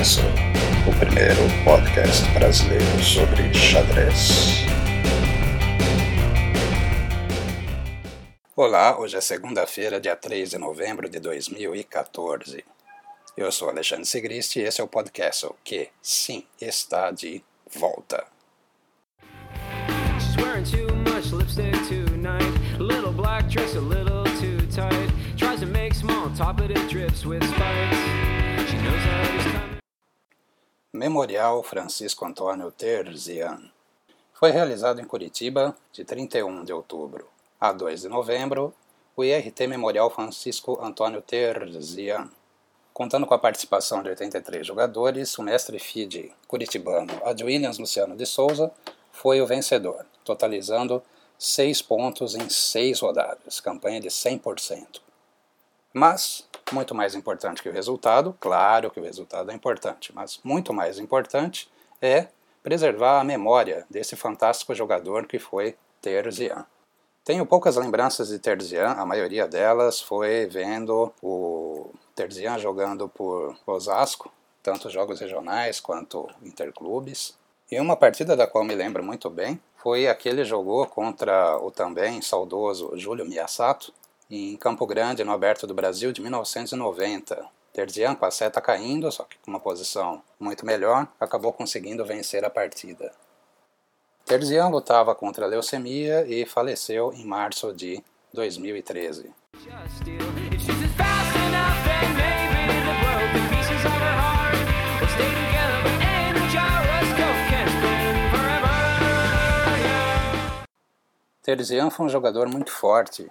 O primeiro podcast brasileiro sobre xadrez. Olá, hoje é segunda-feira, dia 3 de novembro de 2014. Eu sou Alexandre Sigrist e esse é o Podcastle, que, sim, está de volta. She's wearing too much lipstick tonight. Little black dress a little too tight. Tries to make small top, it drips with spikes. She knows how. Memorial Francisco Antônio Terzian. Foi realizado em Curitiba de 31 de outubro a 2 de novembro o IRT Memorial Francisco Antônio Terzian. Contando com a participação de 83 jogadores, o mestre FIDE curitibano Ad Williams Luciano de Souza foi o vencedor, totalizando 6 pontos em 6 rodadas, campanha de 100%. Mas, muito mais importante que o resultado, claro que o resultado é importante, mas muito mais importante é preservar a memória desse fantástico jogador que foi Terzian. Tenho poucas lembranças de Terzian, a maioria delas foi vendo o Terzian jogando por Osasco, tanto jogos regionais quanto interclubes. E uma partida da qual me lembro muito bem foi a que ele jogou contra o também saudoso Júlio Miyasato em Campo Grande, no Aberto do Brasil, de 1990. Terzian, com a seta caindo, só que com uma posição muito melhor, acabou conseguindo vencer a partida. Terzian lutava contra a leucemia e faleceu em março de 2013. Terzian foi um jogador muito forte,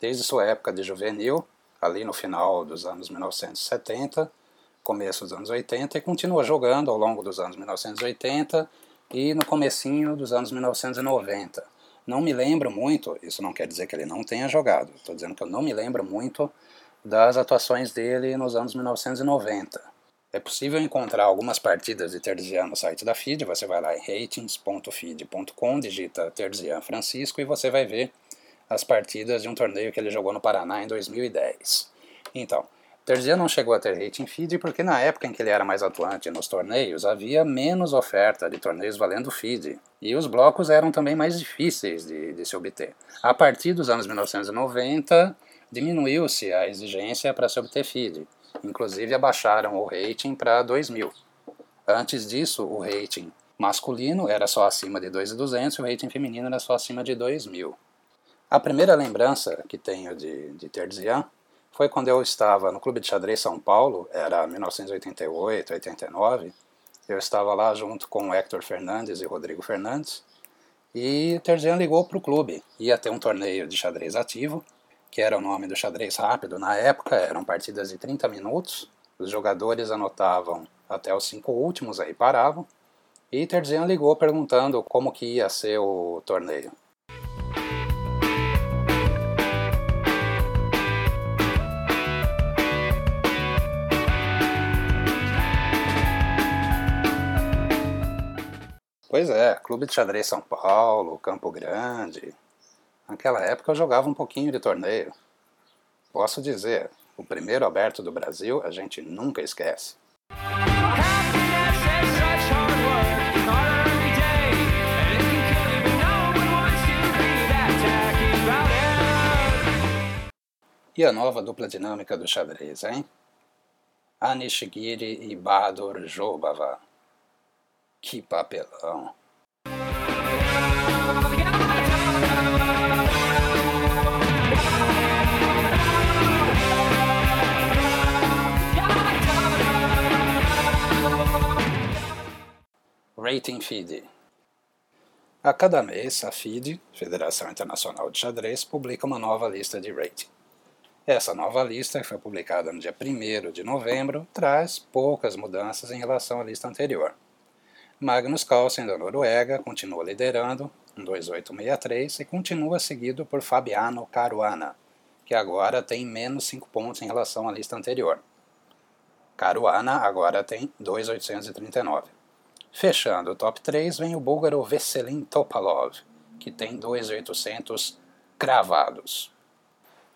desde sua época de juvenil, ali no final dos anos 1970, começo dos anos 80, e continua jogando ao longo dos anos 1980 e no comecinho dos anos 1990. Não me lembro muito, isso não quer dizer que ele não tenha jogado, estou dizendo que eu não me lembro muito das atuações dele nos anos 1990. É possível encontrar algumas partidas de Terzian no site da FIDE, você vai lá em ratings.fid.com, digita Terzian Francisco e você vai ver as partidas de um torneio que ele jogou no Paraná em 2010. Então, Terzian não chegou a ter rating feed porque na época em que ele era mais atuante nos torneios havia menos oferta de torneios valendo feed e os blocos eram também mais difíceis de, de se obter. A partir dos anos 1990 diminuiu-se a exigência para se obter feed, inclusive abaixaram o rating para 2000. Antes disso, o rating masculino era só acima de 2.200 e o rating feminino era só acima de 2.000. A primeira lembrança que tenho de, de Terzian foi quando eu estava no Clube de Xadrez São Paulo, era 1988, 89. Eu estava lá junto com Hector Fernandes e Rodrigo Fernandes. E Terzian ligou para o clube. Ia ter um torneio de xadrez ativo, que era o nome do xadrez rápido na época, eram partidas de 30 minutos. Os jogadores anotavam até os cinco últimos, aí paravam. E Terzian ligou perguntando como que ia ser o torneio. Pois é, Clube de Xadrez São Paulo, Campo Grande. Naquela época eu jogava um pouquinho de torneio. Posso dizer, o primeiro aberto do Brasil a gente nunca esquece. E a nova dupla dinâmica do xadrez, hein? Anishigiri e Bahadur Jobava. Que papelão. Rating Feed. A cada mês, a FIDE, Federação Internacional de Xadrez, publica uma nova lista de rating. Essa nova lista, que foi publicada no dia 1 de novembro, traz poucas mudanças em relação à lista anterior. Magnus Carlsen, da Noruega, continua liderando, um 2.863, e continua seguido por Fabiano Caruana, que agora tem menos 5 pontos em relação à lista anterior. Caruana agora tem 2.839. Fechando o top 3 vem o búlgaro Veselin Topalov, que tem 2.800 cravados.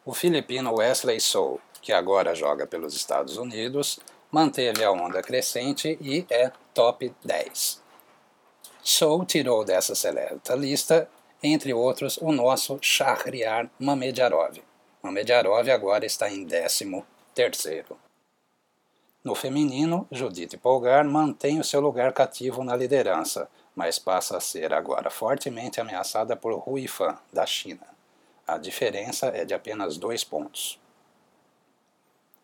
O filipino Wesley Sou, que agora joga pelos Estados Unidos, manteve a onda crescente e é top 10. Show tirou dessa seleta lista, entre outros, o nosso Shahriar Mamediarov. Mamediarov agora está em 13 terceiro. No feminino, Judith Polgar mantém o seu lugar cativo na liderança, mas passa a ser agora fortemente ameaçada por Hu Fan, da China. A diferença é de apenas dois pontos.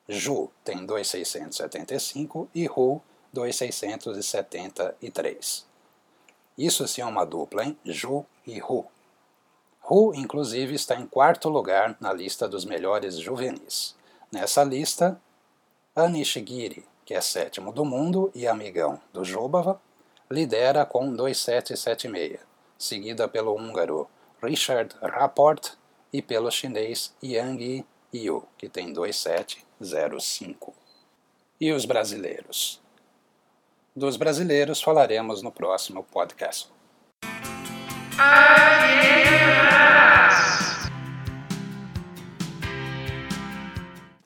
Ju tem 2,675 e Hu 2,673. Isso sim é uma dupla, hein? Ju e Hu. Hu, inclusive, está em quarto lugar na lista dos melhores juvenis. Nessa lista, Anishigiri, que é sétimo do mundo e amigão do Jobava, lidera com 2,776, seguida pelo húngaro Richard Rapport e pelo chinês Yang Yu, que tem 2,705. E os brasileiros? Dos brasileiros falaremos no próximo podcast.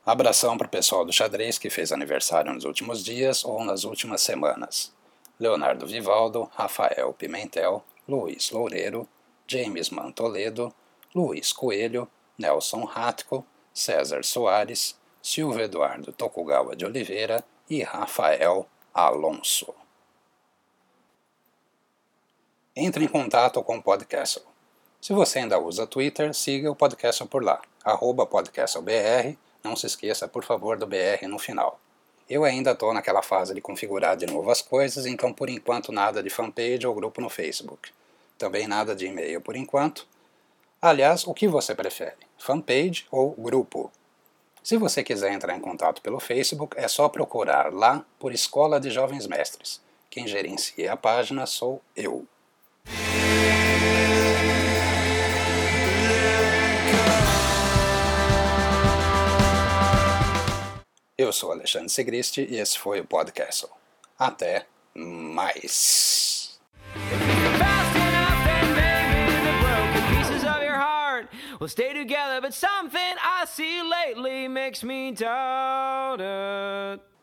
Abração para o pessoal do xadrez que fez aniversário nos últimos dias ou nas últimas semanas. Leonardo Vivaldo, Rafael Pimentel, Luiz Loureiro, James Mantoledo, Luiz Coelho, Nelson Ratko, César Soares, Silvio Eduardo Tokugawa de Oliveira e Rafael Alonso. Entre em contato com o Podcastle. Se você ainda usa Twitter, siga o Podcastle por lá, arroba podcastlebr, não se esqueça, por favor, do BR no final. Eu ainda estou naquela fase de configurar de novo as coisas, então por enquanto nada de fanpage ou grupo no Facebook. Também nada de e-mail por enquanto. Aliás, o que você prefere, fanpage ou grupo? Se você quiser entrar em contato pelo Facebook, é só procurar lá por Escola de Jovens Mestres. Quem gerencia a página sou eu. Eu sou Alexandre Segristi e esse foi o Podcast. Até mais. We'll stay together, but something I see lately makes me doubt it.